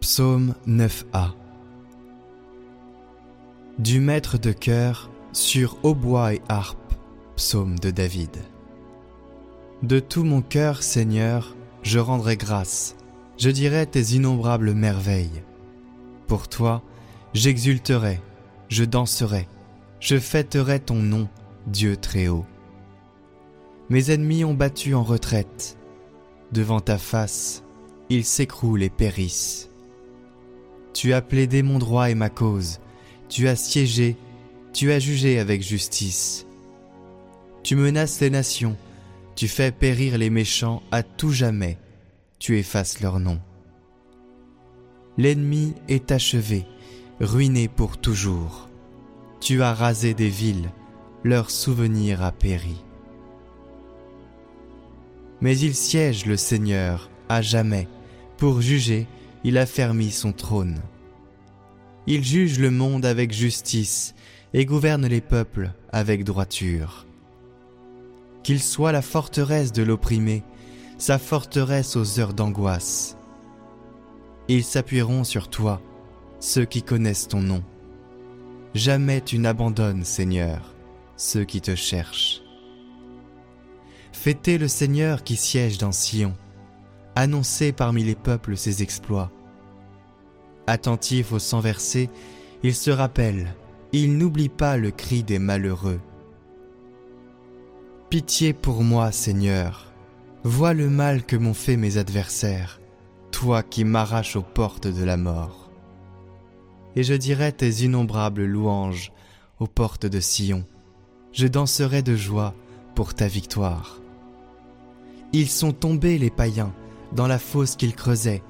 Psaume 9a Du maître de chœur sur hautbois et harpe, psaume de David. De tout mon cœur, Seigneur, je rendrai grâce, je dirai tes innombrables merveilles. Pour toi, j'exulterai, je danserai, je fêterai ton nom, Dieu très haut. Mes ennemis ont battu en retraite, devant ta face, ils s'écroulent et périssent. Tu as plaidé mon droit et ma cause, tu as siégé, tu as jugé avec justice. Tu menaces les nations, tu fais périr les méchants à tout jamais, tu effaces leur nom. L'ennemi est achevé, ruiné pour toujours. Tu as rasé des villes, leur souvenir a péri. Mais il siège le Seigneur à jamais, pour juger il a fermi son trône. Il juge le monde avec justice et gouverne les peuples avec droiture. Qu'il soit la forteresse de l'opprimé, sa forteresse aux heures d'angoisse. Ils s'appuieront sur toi, ceux qui connaissent ton nom. Jamais tu n'abandonnes, Seigneur, ceux qui te cherchent. Fêtez le Seigneur qui siège dans Sion annoncer parmi les peuples ses exploits. Attentif aux sang versés, il se rappelle, il n'oublie pas le cri des malheureux. Pitié pour moi, Seigneur, vois le mal que m'ont fait mes adversaires, toi qui m'arraches aux portes de la mort. Et je dirai tes innombrables louanges aux portes de Sion, je danserai de joie pour ta victoire. Ils sont tombés les païens, dans la fosse qu'ils creusaient,